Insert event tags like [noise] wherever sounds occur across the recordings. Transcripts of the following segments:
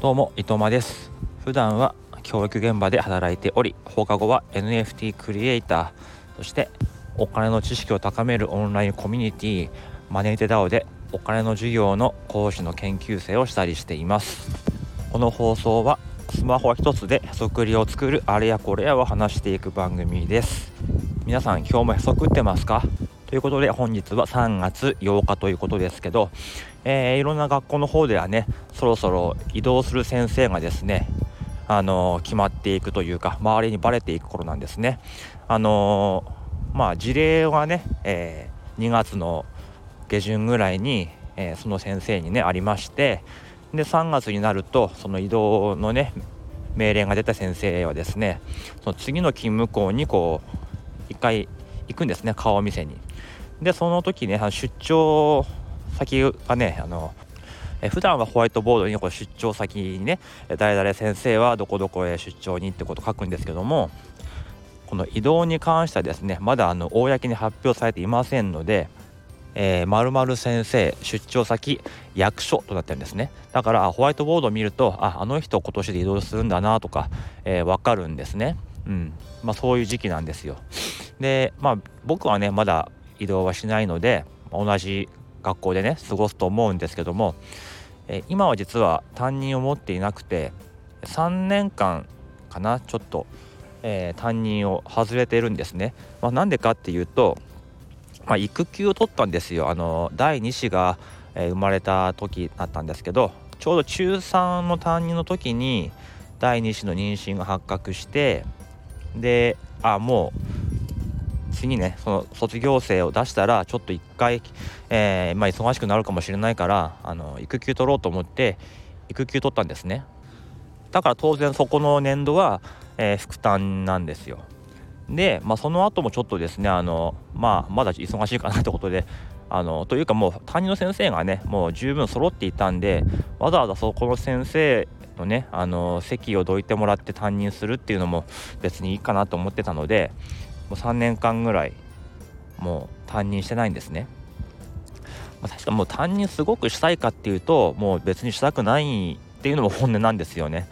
どうも伊藤間です。普段は教育現場で働いており放課後は NFT クリエイターそしてお金の知識を高めるオンラインコミュニティマネーテ DAO でお金の授業の講師の研究生をしたりしています。この放送はスマホ一つでへそくりを作るあれやこれやを話していく番組です。皆さん今日もへそくってますか？ということで本日は3月8日ということですけど、えー、いろんな学校の方ではねそろそろ移動する先生がですねあのー、決まっていくというか周りにバレていく頃なんですね。あのー、まあ事例はね、え、2月の下旬ぐらいに、えその先生にねありましてで3月になるとその移動のね命令が出た先生はですねその次の勤務校にこう1回行くんですね顔を見せに。でその時ね出張先がねあのえ普段はホワイトボードにこう出張先にね誰々先生はどこどこへ出張にってこと書くんですけどもこの移動に関してはですねまだあの公に発表されていませんのでえー、先生出張先役所となってるんですね。だからホワイトボードを見るとああの人今年で移動するんだなとか、えー、分かるんですね。うん。まあそういう時期なんですよ。でまあ僕はねまだ移動はしないので同じ学校でね過ごすと思うんですけども、え今は実は担任を持っていなくて3年間かなちょっと、えー、担任を外れてるんですね。まあ、なんでかっていうと、まあ、育休を取ったんですよあの第2子が、えー、生まれた時だったんですけどちょうど中3の担任の時に第2子の妊娠が発覚してであもう次ねその卒業生を出したらちょっと一回、えー、まあ、忙しくなるかもしれないからあの育休取ろうと思って育休取ったんですね。だから当然そこの年度は、えー、副担なんですよ。で、まあ、その後もちょっとですねあの、まあ、まだ忙しいかなってことであのというかもう担任の先生がねもう十分揃っていたんでわざわざそこの先生のねあの席をどいてもらって担任するっていうのも別にいいかなと思ってたのでう3年間ぐらいもう担任してないんですね。まあ、確かもう担任すごくしたいかっていうともう別にしたくないっていうのも本音なんですよね。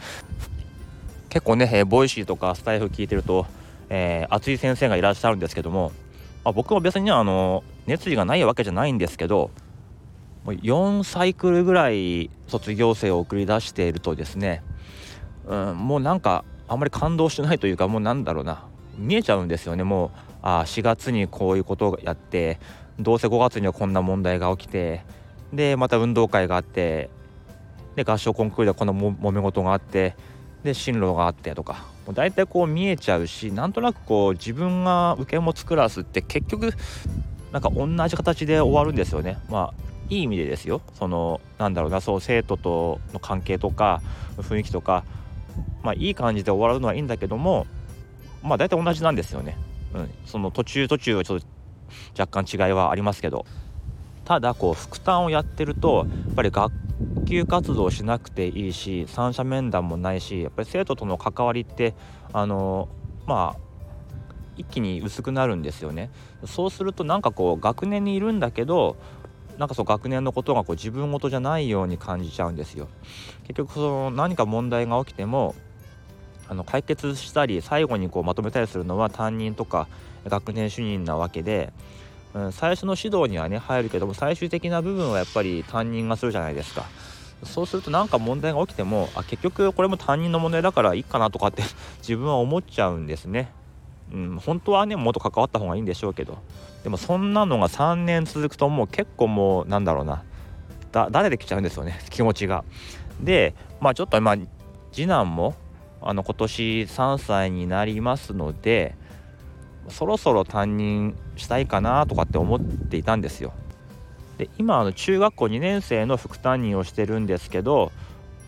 結構ね、えー、 Voicy とかスタエフ聞いてると、えー、熱い先生がいらっしゃるんですけども、まあ、僕も別にあの熱意がないわけじゃないんですけどもう4サイクルぐらい卒業生を送り出しているとですね、うん、もうなんかあんまり感動してないというかもうなんだろうな見えちゃうんですよね。もうあ4月にこういうことをやってどうせ5月にはこんな問題が起きてでまた運動会があってで合唱コンクールではこのもめ事があってで進路があってとか。もう大体こう見えちゃうしなんとなくこう自分が受け持つクラスって結局なんか同じ形で終わるんですよね。まあいい意味でですよ。そのなんだろうなそう生徒との関係とか雰囲気とかまあいい感じで終わるのはいいんだけどもまあ大体同じなんですよね。うん、その途中途中はちょっと若干違いはありますけどただこう副担をやってるとやっぱり学級活動しなくていいし三者面談もないしやっぱり生徒との関わりってあのまあ一気に薄くなるんですよね。そうするとなんかこう学年にいるんだけどなんかそう学年のことがこう自分事じゃないように感じちゃうんですよ。結局その何か問題が起きてもあの解決したり最後にこうまとめたりするのは担任とか学年主任なわけで、うん、最初の指導にはね入るけども最終的な部分はやっぱり担任がするじゃないですか。そうすると何か問題が起きてもあ結局これも担任の問題だからいいかなとかって [laughs] 自分は思っちゃうんですね。うん、本当はねもっと関わった方がいいんでしょうけどでもそんなのが3年続くともう結構もうなんだろうなだ誰できちゃうんですよね気持ちが。でまあちょっとまあ次男もあの今年3歳になりますのでそろそろ担任したいかなとかって思っていたんですよ。で今あの中学校2年生の副担任をしてるんですけど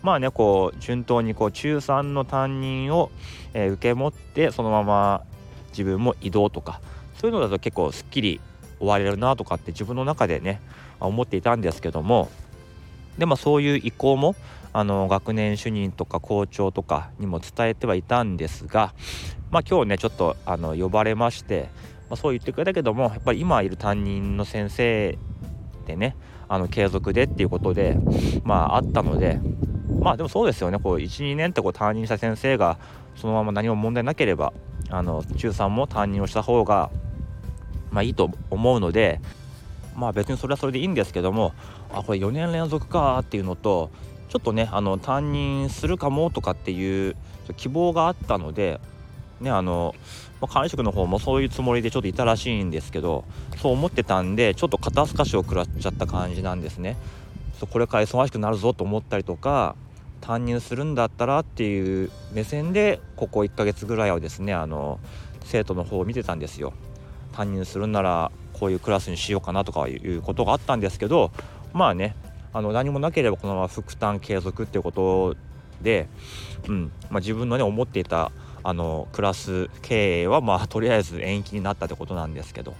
まあねこう順当にこう中3の担任を、え、受け持ってそのまま自分も移動とかそういうのだと結構すっきり終われるなとかって自分の中でね思っていたんですけどもでもそういう意向もあの学年主任とか校長とかにも伝えてはいたんですが、まあ、今日ねちょっとあの呼ばれまして、まあ、そう言ってくれたけどもやっぱり今いる担任の先生でねあの継続でっていうことでまああったのでまあでもそうですよね。こう12年ってこう担任した先生がそのまま何も問題なければあの中3も担任をした方がまあいいと思うのでまあ別にそれはそれでいいんですけどもあこれ4年連続かっていうのとちょっとねあの担任するかもとかっていう希望があったのでねあの、まあ、管理職の方もそういうつもりでちょっといたらしいんですけどそう思ってたんでちょっと肩透かしを食らっちゃった感じなんですね。これから忙しくなるぞと思ったりとか担任するんだったらっていう目線でここ1ヶ月ぐらいはですねあの生徒の方を見てたんですよ。担任するんならこういうクラスにしようかなとかいうことがあったんですけどまあねあの何もなければこのまま副担継続っていうことで、うんまあ、自分のね思っていたあのクラス経営はまあ [laughs] とりあえず延期になったってことなんですけど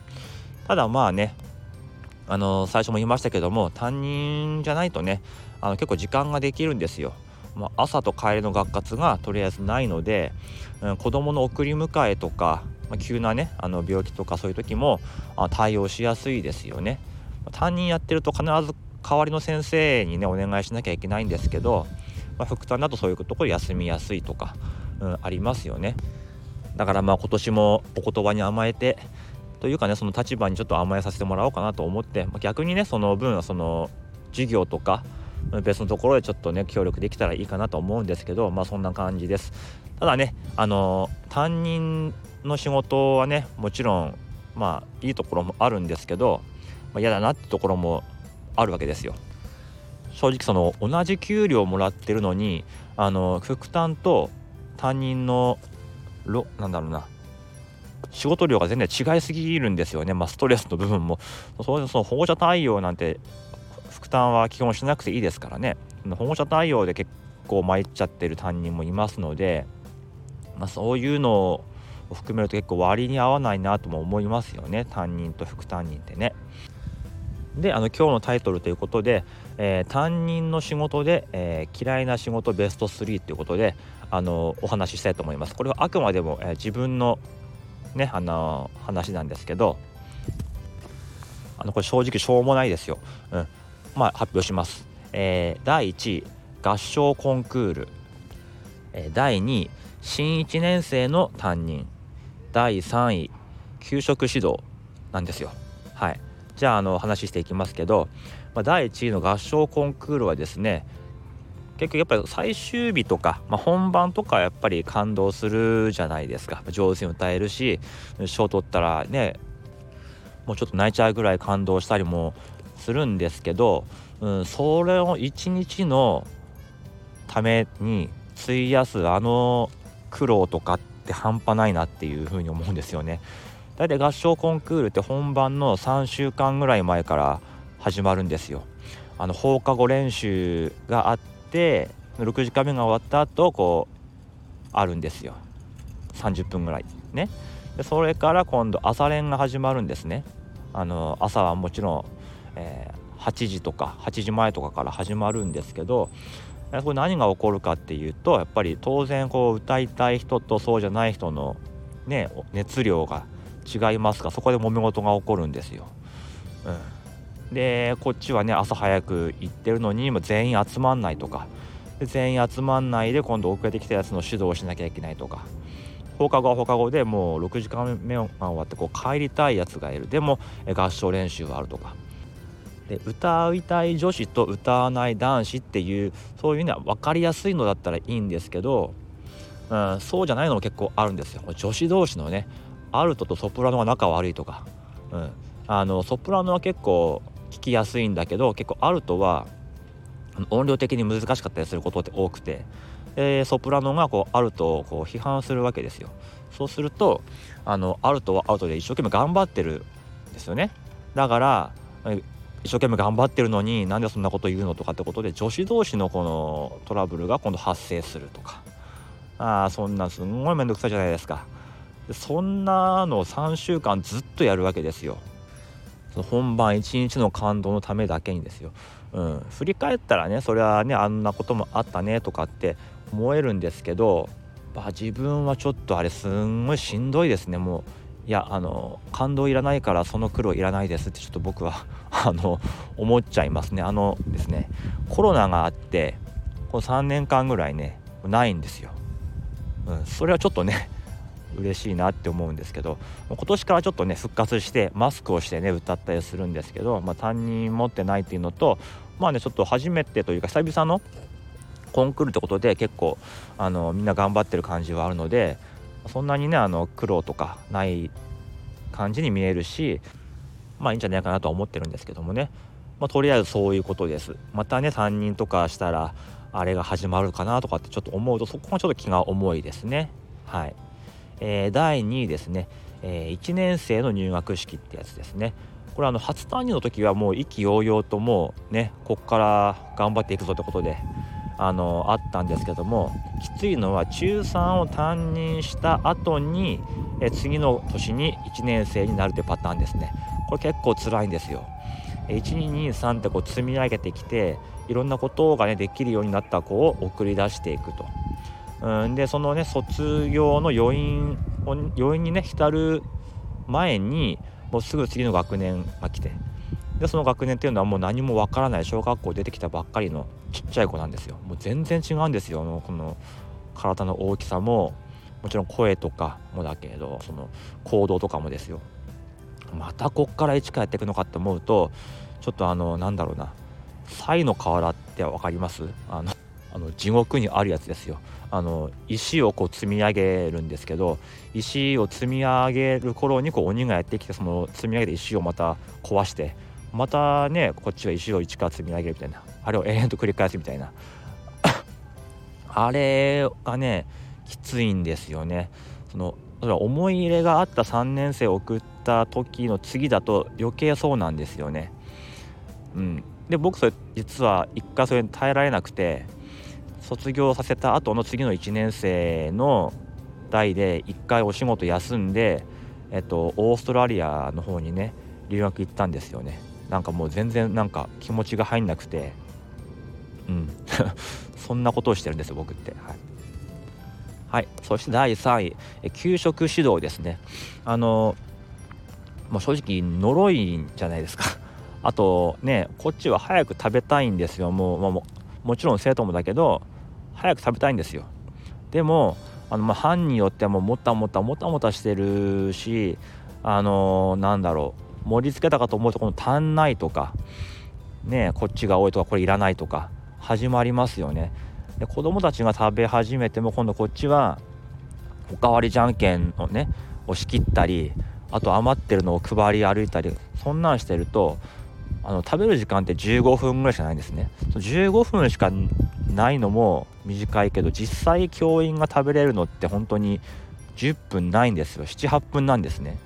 ただまあねあの最初も言いましたけども担任じゃないとねあの結構時間ができるんですよ。まあ、朝と帰りの学活がとりあえずないので、うん、子どもの送り迎えとか、まあ、急なねあの病気とかそういう時もあ対応しやすいですよね。担任やってると必ず代わりの先生にねお願いしなきゃいけないんですけど、まあ、副担だとそういうところ休みやすいとか、うん、ありますよね。だからまあ今年もお言葉に甘えてというかねその立場にちょっと甘えさせてもらおうかなと思って、まあ、逆にねその分はその授業とか別のところでちょっとね協力できたらいいかなと思うんですけどまあそんな感じですただねあの担任の仕事はねもちろんまあいいところもあるんですけど、まあ、嫌だなってところもあるわけですよ。正直その同じ給料をもらってるのにあの副担と担任のろなんだろうな仕事量が全然違いすぎるんですよね、まあ、ストレスの部分も。そうその保護者対応なんて負担は基本しなくていいですからね。保護者対応で結構参っちゃってる担任もいますので、まあ、そういうのを含めると結構割に合わないなとも思いますよね。担任と副担任ってね。であの今日のタイトルということで、えー、担任の仕事で、えー、嫌いな仕事ベスト3ということであのお話ししたいと思います。これはあくまでも、えー、自分のねあの話なんですけどあのこれ正直しょうもないですよ。うん、まあ発表します。えー、第1位合唱コンクール、えー、第2位新1年生の担任第3位給食指導なんですよ。はいじゃああの話していきますけど、まあ、第1位の合唱コンクールはですね結局やっぱり最終日とか、まあ、本番とかやっぱり感動するじゃないですか上手に歌えるし賞取ったらねもうちょっと泣いちゃうぐらい感動したりもするんですけど、うん、それを一日のために費やすあの苦労とかって半端ないなっていうふうに思うんですよね。大体合唱コンクールって本番の3週間ぐらい前から始まるんですよ。あの放課後練習があって6時間目が終わった後こうあるんですよ。30分ぐらい。ね。でそれから今度朝練が始まるんですね。あの朝はもちろん、えー、8時とか8時前とかから始まるんですけどこれ何が起こるかっていうとやっぱり当然こう歌いたい人とそうじゃない人のね熱量が違いますがそこで揉め事が起こるんですよ。うん、でこっちはね朝早く行ってるのに全員集まんないとか。で全員集まんないで今度遅れてきたやつの指導をしなきゃいけないとか。放課後は放課後でもう6時間目が終わってこう帰りたいやつがいる。でも合唱練習はあるとか。で歌いたい女子と歌わない男子っていうそういうのは分かりやすいのだったらいいんですけど、うん、そうじゃないのも結構あるんですよ。女子同士のねアルトとソプラノが仲悪いとか、うん、あのソプラノは結構聞きやすいんだけど結構アルトは音量的に難しかったりすることって多くて、えー、ソプラノがこうアルトをこう批判するわけですよ。そうするとあのアルトはアルトで一生懸命頑張ってるんですよね。だから一生懸命頑張ってるのになんでそんなこと言うのとかってことで女子同士のこのトラブルが今度発生するとか。ああそんなすんごい面倒くさいじゃないですか。そんなの3週間ずっとやるわけですよ。本番1日の感動のためだけにですよ、うん、振り返ったらねそれはねあんなこともあったねとかって思えるんですけど、まあ、自分はちょっとあれすんごいしんどいですね。もういやあの感動いらないからその苦労いらないですってちょっと僕は [laughs] あの思っちゃいますね。あのですねコロナがあってこの3年間ぐらいねないんですよ、うん、それはちょっとね嬉しいなって思うんですけど今年からちょっとね復活してマスクをしてね歌ったりするんですけど、まあ、担任持ってないっていうのとまあねちょっと初めてというか久々のコンクールってことで結構あのみんな頑張ってる感じはあるのでそんなにねあの苦労とかない感じに見えるしまあいいんじゃないかなとは思ってるんですけどもね、まあ、とりあえずそういうことです。またね担任とかしたらあれが始まるかなとかってちょっと思うとそこがちょっと気が重いですね。はい。えー、第2位ですね、えー、1年生の入学式ってやつですね。これあの初担任の時はもう意気揚々ともうねこっから頑張っていくぞってことであのあったんですけどもきついのは中3を担任した後にえ次の年に1年生になるというパターンですね。これ結構辛いんですよ。1223ってこう積み上げてきていろんなことがねできるようになった子を送り出していくと。うんでそのね卒業の余韻を余韻にね浸る前にもうすぐ次の学年が来て。でその学年っていうのはもう何もわからない小学校出てきたばっかりのちっちゃい子なんですよ。もう全然違うんですよ。この体の大きさももちろん声とかもだけどその行動とかもですよ。またこっから一からやっていくのかって思うとちょっとあのなんだろうな。才の河原って分かります？あのあの地獄にあるやつですよ。あの石をこう積み上げるんですけど石を積み上げる頃にこう鬼がやってきてその積み上げた石をまた壊してまたねこっちは石を一から積み上げるみたいなあれを延々と繰り返すみたいな。あれがねきついんですよね。その思い入れがあった3年生を送った時の次だと余計そうなんですよね。うん。で僕それ実は一回それ耐えられなくて卒業させた後の次の1年生の代で1回お仕事休んで、えっと、オーストラリアの方にね留学行ったんですよね。なんかもう全然なんか気持ちが入んなくて。うん。[laughs] そんなことをしてるんですよ僕って。はい、はい、そして第3位給食指導ですね。あのまあ、正直呪いんじゃないですか。[laughs] あとねこっちは早く食べたいんですよ。もう、まあ、もちろん生徒もだけど早く食べたいんですよ。でもあのまあ班によってはもうもたもたもたもたしてるしあのー、なんだろう盛り付けたかと思うとこの足んないとかねこっちが多いとかこれいらないとか始まりますよね。で子供たちが食べ始めても今度こっちはおかわりじゃんけんをね押し切ったりあと余ってるのを配り歩いたりそんなんしてるとあの食べる時間って15分ぐらいしかないんですね。15分しかないのも短いけど実際教員が食べれるのって本当に10分ないんですよ。78分なんですね。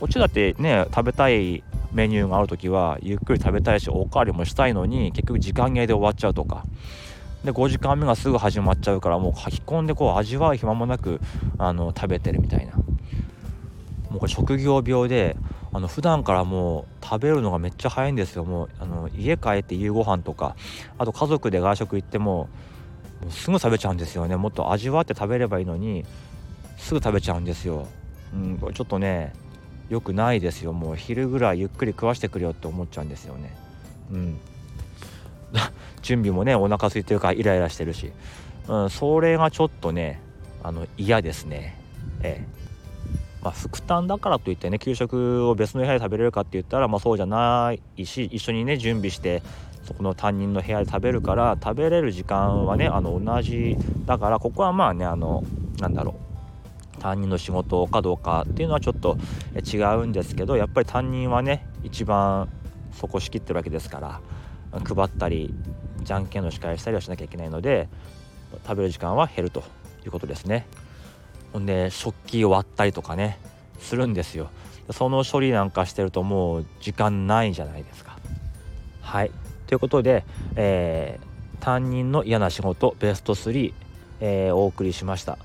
こっちだってね食べたいメニューがある時はゆっくり食べたいしおかわりもしたいのに結局時間切れで終わっちゃうとか。で5時間目がすぐ始まっちゃうからもう書き込んでこう味わう暇もなくあの食べてるみたいな。もうこれ職業病であの普段からもう食べるのがめっちゃ早いんですよ。もうあの家帰って夕ご飯とかあと家族で外食行ってももうすぐ食べちゃうんですよね。もっと味わって食べればいいのにすぐ食べちゃうんですよ、うん、これちょっとねよくないですよ。もう昼ぐらいゆっくり食わしてくれよって思っちゃうんですよね。うん。[laughs] 準備もねお腹空いてるからイライラしてるし、うん、それがちょっとねあの嫌ですね。ええ。まあ、副担だからといってね給食を別の部屋で食べれるかって言ったら、まあ、そうじゃないし一緒にね準備してそこの担任の部屋で食べるから食べれる時間はねあの同じだからここはまあねあのなんだろう担任の仕事かどうかっていうのはちょっと違うんですけどやっぱり担任はね一番そこ仕切ってるわけですから配ったりじゃんけんの司会したりはしなきゃいけないので食べる時間は減るということですね。ほんで食器を割ったりとかねするんですよ。その処理なんかしてるともう時間ないじゃないですか。はい。ということで、えー、担任の嫌な仕事ベスト3、えー、お送りしました。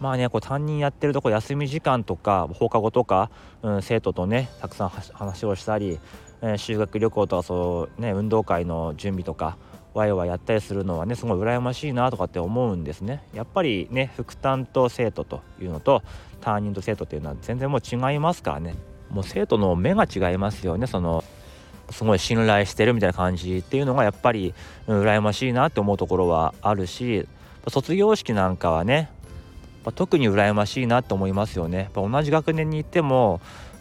まあねこう担任やってるとこ休み時間とか放課後とか、うん、生徒とねたくさん話をしたり、えー、修学旅行とかそうね運動会の準備とかワイワイやったりするのはねすごい羨ましいなとかって思うんですね。やっぱりね副担と生徒というのと担任と生徒っていうのは全然もう違いますからね。もう生徒の目が違いますよね。そのすごい信頼してるみたいな感じっていうのがやっぱり、うん、羨ましいなって思うところはあるし卒業式なんかはね特に羨ましいなって思いますよね。やっぱ同じ学年に行っても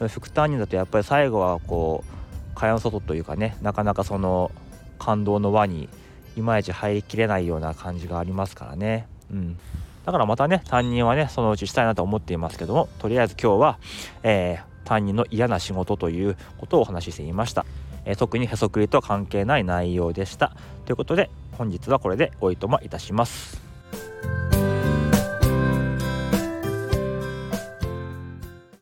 副担任だとやっぱり最後はこう蚊帳の外というかねなかなかその感動の輪にいまいち入りきれないような感じがありますからね。うん、だからまたね担任はねそのうちしたいなと思っていますけどもとりあえず今日は、えー、担任の嫌な仕事ということをお話ししていました。えー、特にへそくりとは関係ない内容でした。ということで本日はこれでおいとまいたします。